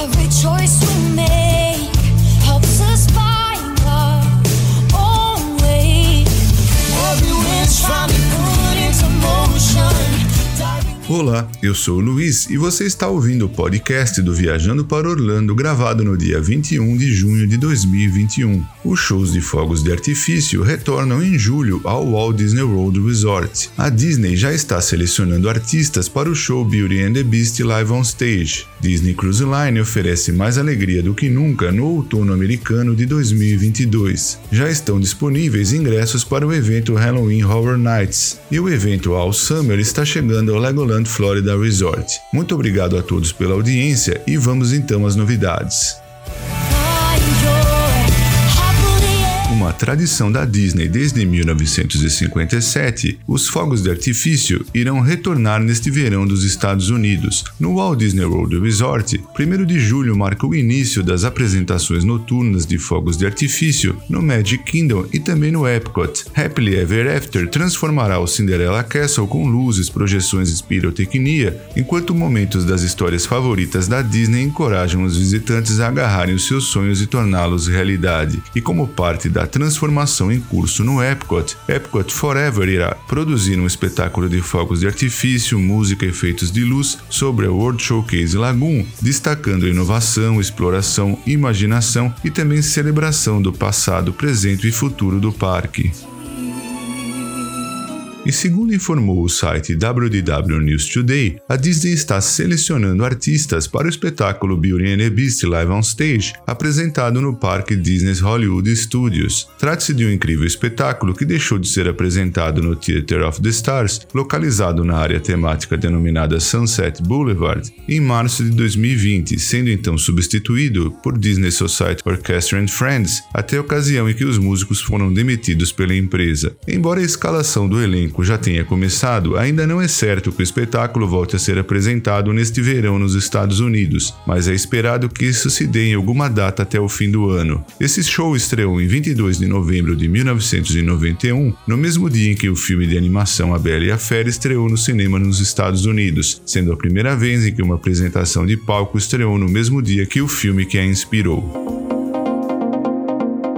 Every choice Olá, eu sou o Luiz e você está ouvindo o podcast do Viajando para Orlando, gravado no dia 21 de junho de 2021. Os shows de fogos de artifício retornam em julho ao Walt Disney World Resort. A Disney já está selecionando artistas para o show Beauty and the Beast Live on Stage. Disney Cruise Line oferece mais alegria do que nunca no outono americano de 2022. Já estão disponíveis ingressos para o evento Halloween Horror Nights e o evento All Summer está chegando ao Legoland Florida Resort. Muito obrigado a todos pela audiência e vamos então às novidades. Tradição da Disney desde 1957, os fogos de artifício irão retornar neste verão dos Estados Unidos. No Walt Disney World Resort, 1 de julho marca o início das apresentações noturnas de fogos de artifício no Magic Kingdom e também no Epcot. Happily Ever After transformará o Cinderella Castle com luzes, projeções e pirotecnia, enquanto momentos das histórias favoritas da Disney encorajam os visitantes a agarrarem os seus sonhos e torná-los realidade. E como parte da transformação em curso no Epcot, Epcot Forever irá produzir um espetáculo de fogos de artifício, música e efeitos de luz sobre a World Showcase Lagoon, destacando inovação, exploração, imaginação e também celebração do passado, presente e futuro do parque. E segundo informou o site WDW News Today, a Disney está selecionando artistas para o espetáculo Beauty and the Beast Live on Stage, apresentado no parque Disney's Hollywood Studios. Trata-se de um incrível espetáculo que deixou de ser apresentado no Theater of the Stars, localizado na área temática denominada Sunset Boulevard, em março de 2020, sendo então substituído por Disney Society Orchestra and Friends, até a ocasião em que os músicos foram demitidos pela empresa. Embora a escalação do elenco já tenha começado, ainda não é certo que o espetáculo volte a ser apresentado neste verão nos Estados Unidos, mas é esperado que isso se dê em alguma data até o fim do ano. Esse show estreou em 22 de novembro de 1991, no mesmo dia em que o filme de animação A Bela e a Fera estreou no cinema nos Estados Unidos, sendo a primeira vez em que uma apresentação de palco estreou no mesmo dia que o filme que a inspirou.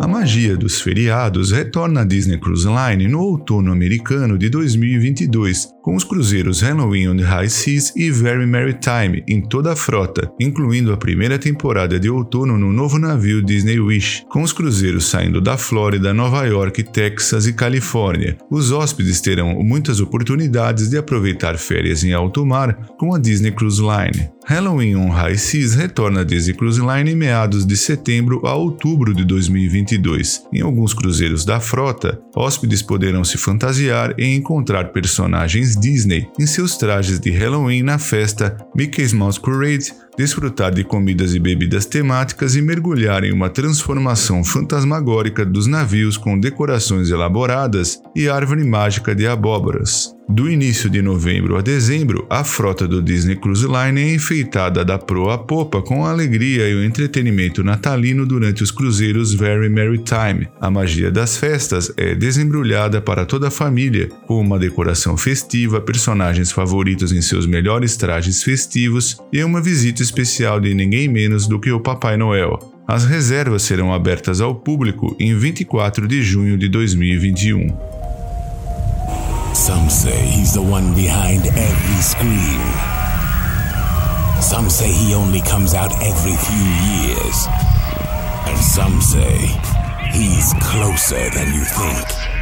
A magia dos feriados retorna à Disney Cruise Line no outono americano de 2022, com os cruzeiros Halloween on the High Seas e Very Merry Time em toda a frota, incluindo a primeira temporada de outono no novo navio Disney Wish, com os cruzeiros saindo da Flórida, Nova York, Texas e Califórnia. Os hóspedes terão muitas oportunidades de aproveitar férias em alto mar com a Disney Cruise Line. Halloween on High Seas retorna a Disney Cruise Line em meados de setembro a outubro de 2022. Em alguns cruzeiros da frota, hóspedes poderão se fantasiar e encontrar personagens Disney em seus trajes de Halloween na festa Mickey's Mouse Parade desfrutar de comidas e bebidas temáticas e mergulhar em uma transformação fantasmagórica dos navios com decorações elaboradas e árvore mágica de abóboras. Do início de novembro a dezembro, a frota do Disney Cruise Line é enfeitada da proa a popa com a alegria e o entretenimento natalino durante os cruzeiros Very Merry Time. A magia das festas é desembrulhada para toda a família, com uma decoração festiva, personagens favoritos em seus melhores trajes festivos e uma visita especial de ninguém menos do que o Papai Noel. As reservas serão abertas ao público em 24 de junho de 2021. Some say he's the one behind every scream. Some say he only comes out every few years. And some say he's closer than you think.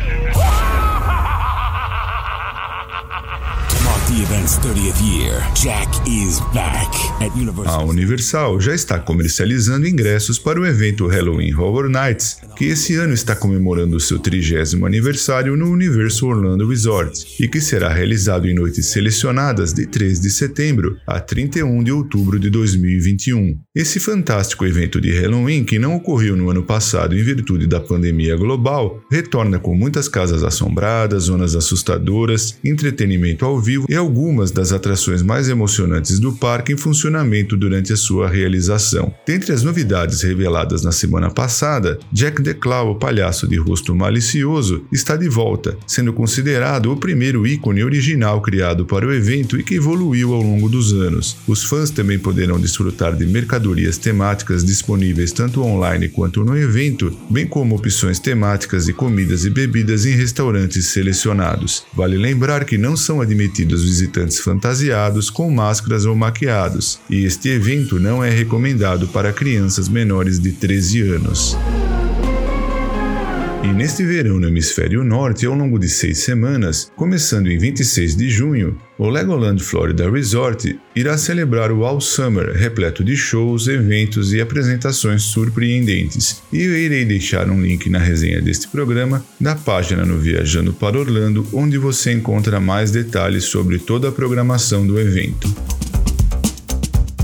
A Universal já está comercializando ingressos para o evento Halloween Horror Nights, que esse ano está comemorando seu trigésimo aniversário no Universo Orlando Resort e que será realizado em noites selecionadas de 3 de setembro a 31 de outubro de 2021. Esse fantástico evento de Halloween, que não ocorreu no ano passado em virtude da pandemia global, retorna com muitas casas assombradas, zonas assustadoras, entretenimento ao vivo e algumas das atrações mais emocionantes do parque em funcionamento durante a sua realização. Dentre as novidades reveladas na semana passada, Jack the Claw, o palhaço de rosto malicioso, está de volta, sendo considerado o primeiro ícone original criado para o evento e que evoluiu ao longo dos anos. Os fãs também poderão desfrutar de mercadorias temáticas disponíveis tanto online quanto no evento, bem como opções temáticas de comidas e bebidas em restaurantes selecionados. Vale lembrar que não são admitidos visitantes fantasiados com máscaras ou maquiados, e este evento não é recomendado para crianças menores de 13 anos. E neste verão no hemisfério norte, ao longo de seis semanas, começando em 26 de junho, o Legoland Florida Resort irá celebrar o All Summer, repleto de shows, eventos e apresentações surpreendentes. E eu irei deixar um link na resenha deste programa da página no Viajando para Orlando, onde você encontra mais detalhes sobre toda a programação do evento.